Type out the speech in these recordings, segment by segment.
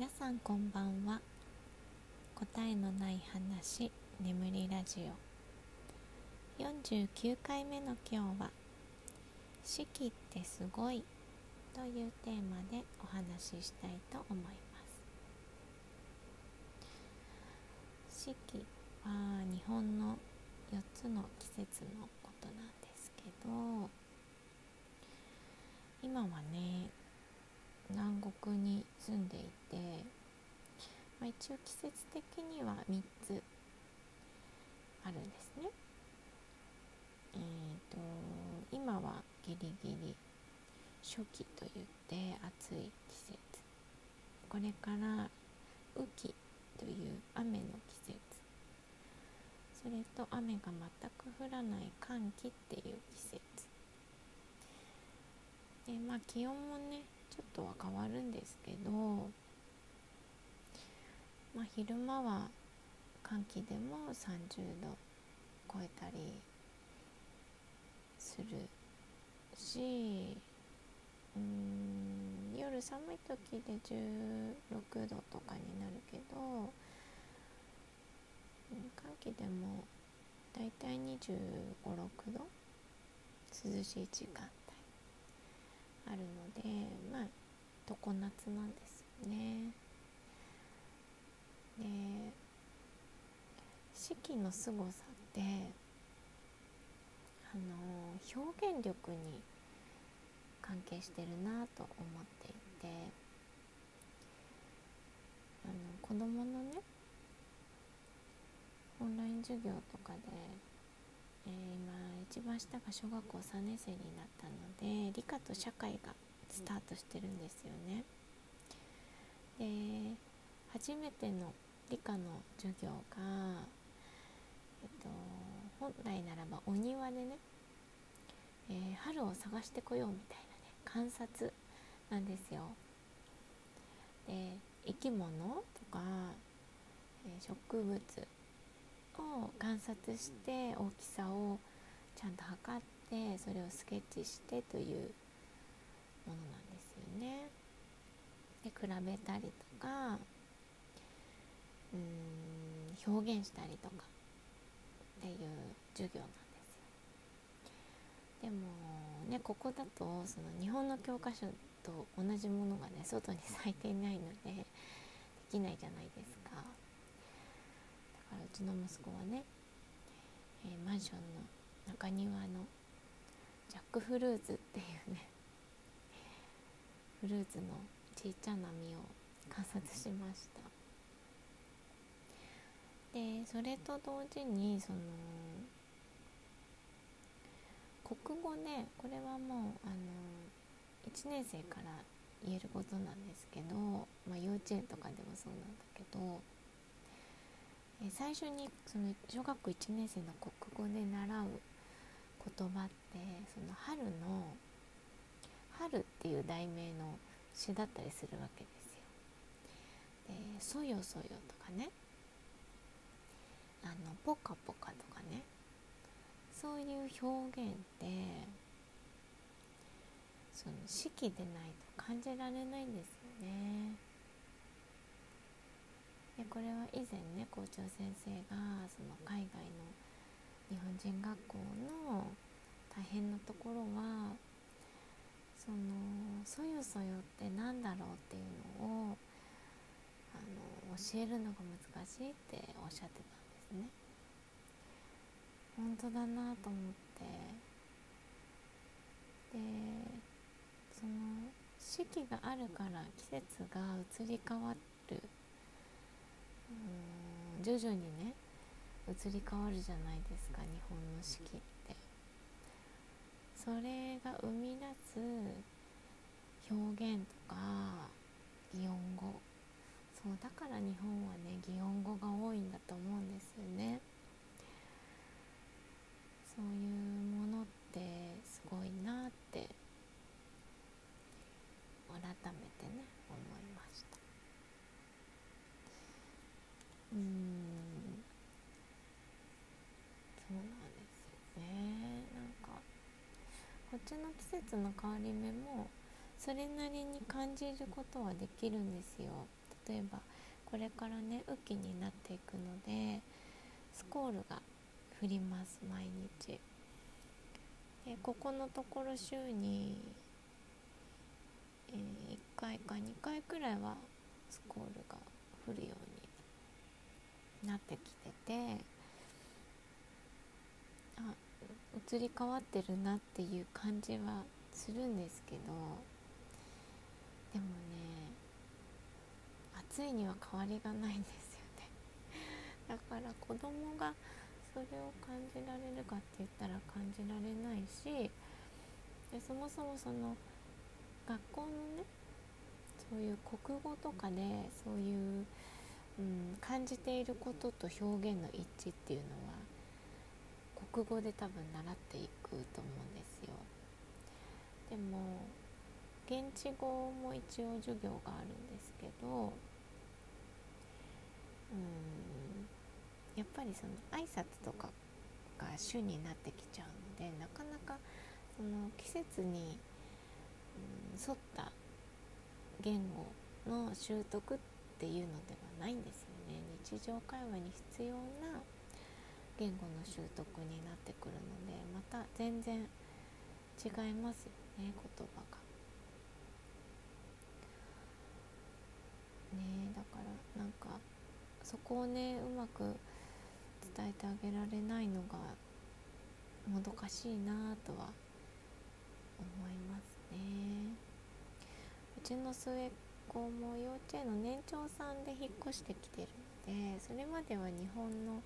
皆さんこんばんは。答えのない話眠りラジオ。49回目の今日は「四季ってすごい」というテーマでお話ししたいと思います。四季は日本の4つの季節のことなんですけど今はね南国に住んでいて、まあ、一応季節的には3つあるんですね。えーと、今はギリギリ初期といって暑い季節。これから雨季という雨の季節。それと雨が全く降らない寒気っていう季節。でまあ気温もねょっとは変わるんですけど、まあ、昼間は寒気でも30度超えたりするしうん夜寒い時で16度とかになるけど寒気でもだいたい2 5 6度涼しい時間。あるのでまあ常夏なんですよね。で四季の凄さってあの表現力に関係してるなと思っていてあの子どものねオンライン授業とかでえー、今一番下が小学校3年生になったので理科と社会がスタートしてるんですよね。で初めての理科の授業が、えっと、本来ならばお庭でね、えー、春を探してこようみたいなね観察なんですよ。で生き物とか、えー、植物を観察して大きさをちゃんと測ってそれをスケッチしてというものなんですよね。で比べたりとかうん表現したりとかっていう授業なんですよ。でもねここだとその日本の教科書と同じものがね外に咲いていないのでできないじゃないですか。からうちの息子はね、えー、マンションの中庭のジャックフルーツっていうねフルーツのちっちゃな実を観察しました。でそれと同時にその国語ねこれはもうあの1年生から言えることなんですけど、まあ、幼稚園とかでもそうなんだけどえ最初にその小学校1年生の国語で習う言葉ってその春の「春」っていう題名の詩だったりするわけですよ。で「そよそよ」とかね「あのポカポカ」とかねそういう表現ってその四季でないと感じられないんですよね。でこれは以前ね校長先生がその海外の日本人学校の大変なところはその「そよそよ」って何だろうっていうのをあの教えるのが難しいっておっしゃってたんですね。本当だなと思ってでその四季があるから季節が移り変わるうん徐々にね移り変わるじゃないですか日本の四季って。それが生み出す表現とか擬音語。そうだから日本はね擬音語が多いんだと思うんですよね。そういうものってすごいなって改めてね思いましたうんそうなんですよねなんかこっちの季節の変わり目もそれなりに感じることはできるんですよ。例えばこれからね雨季になっていくのでスコールが降ります毎日。でここのところ週に、えー、1回か2回くらいはスコールが降るようになってきててあ移り変わってるなっていう感じはするんですけどでもね暑いには変わりがないんですよね。だから子供がそれを感じられるかって言ったら感じられないしでそもそもその学校のねそういう国語とかでそういう、うん、感じていることと表現の一致っていうのは国語で多分習っていくと思うんですよ。でも現地語も一応授業があるんですけどうんやっぱりその挨拶とかが主になってきちゃうのでなかなかその季節に、うん、沿った言語の習得っていうのではないんですよね日常会話に必要な言語の習得になってくるのでまた全然違いますよね言葉が。ねだからなんかそこをねうまく伝えてあげられないのがもどかしいなとは思いますねうちの末っ子も幼稚園の年長さんで引っ越してきてるのでそれまでは日本の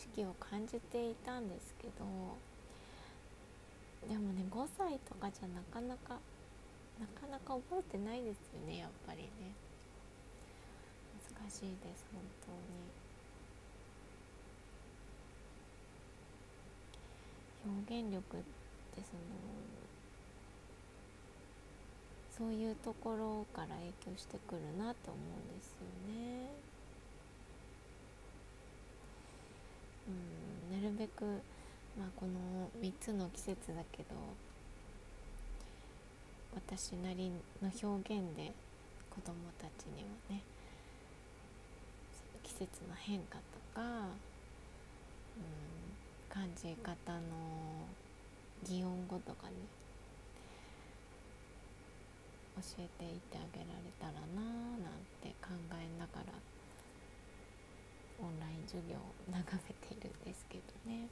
四季を感じていたんですけどでもね5歳とかじゃなかなかなかなか覚えてないですよねやっぱりね難しいです本当に。表現力ってそのそういうところから影響してくるなと思うんですよね。うんなるべく、まあ、この3つの季節だけど私なりの表現で子供たちにはね季節の変化とか、うん感じ方の擬音語とかに教えていってあげられたらなーなんて考えながらオンライン授業を眺めているんですけどね。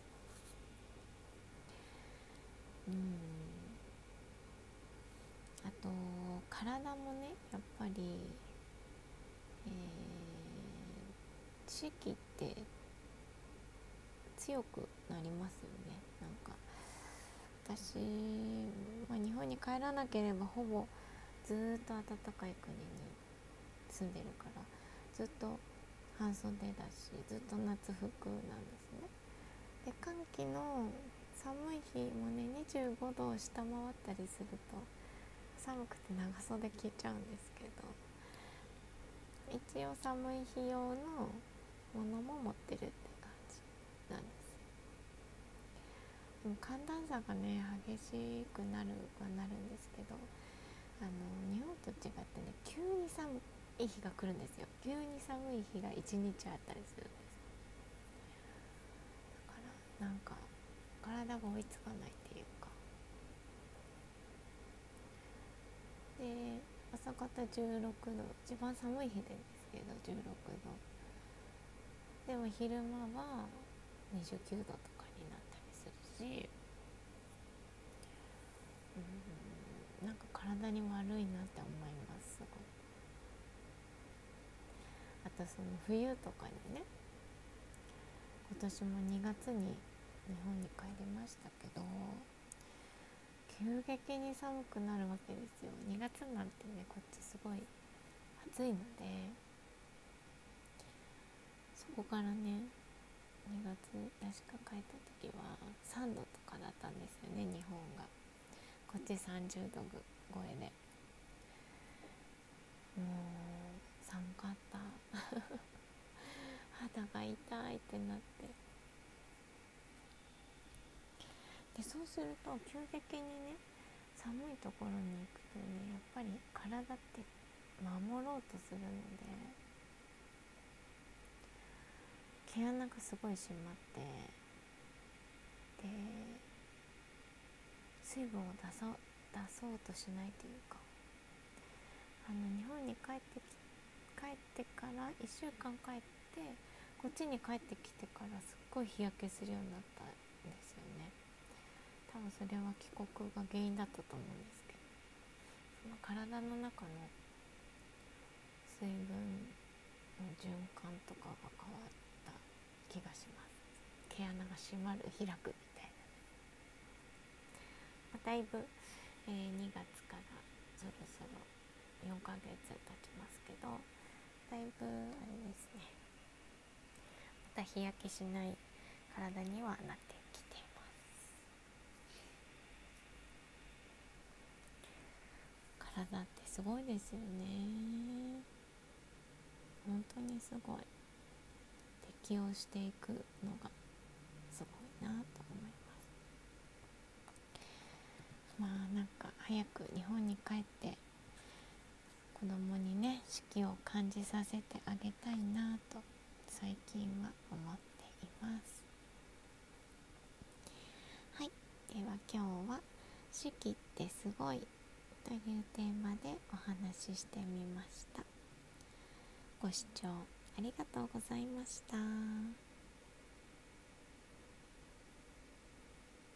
うんあと体もねやっぱり、えー、四季って強くなりますよねなんか私、まあ、日本に帰らなければほぼずっと暖かい国に住んでるからずっと半袖だしずっと夏服なんですね。で寒気の寒い日もね25度を下回ったりすると寒くて長袖着ちゃうんですけど一応寒い日用のものも持ってるって感じなんです。でも寒暖差がね激しくなるはなるんですけどあの日本と違ってね急に寒い日が来るんですよ。急に寒い日が1日あったりするんですだからなんか体が追いつかないっていうか。で朝方16度一番寒い日でですけど16度。でも昼間は29度とかになったりするし、うん、なんか体に悪いなって思いますすごいあとその冬とかにね今年も2月に日本に帰りましたけど急激に寒くなるわけですよ。2月なんてねこっちすごい暑いのでそこからね2月確か帰った時は3度とかだったんですよね日本が。こっち30度超えで。もう寒かった。肌が痛いってなって。でそうすると急激にね寒いところに行くとねやっぱり体って守ろうとするので毛穴がすごい締まってで水分を出そう出そうとしないというかあの日本に帰ってき帰ってから1週間帰ってこっちに帰ってきてからすっごい日焼けするようになったんですよね。多分それは帰国が原因だったと思うんですけど。その体の中の水分の循環とかが変わった気がします。毛穴が閉まる開くみたいな、まあ、だいぶ、えー、2月からそろそろ4ヶ月経ちますけど。だいぶあれですね。また日焼けしない体にはなってきています。体ってすごいですよね。本当にすごい。適応していくのがすごいなと思います。まあなんか早く日本に帰って子供にね四季を感じさせてあげたいなと最近は思っています。はい。では今日は「四季ってすごい」というテーマでお話ししてみました。ご視聴ありがとうございました。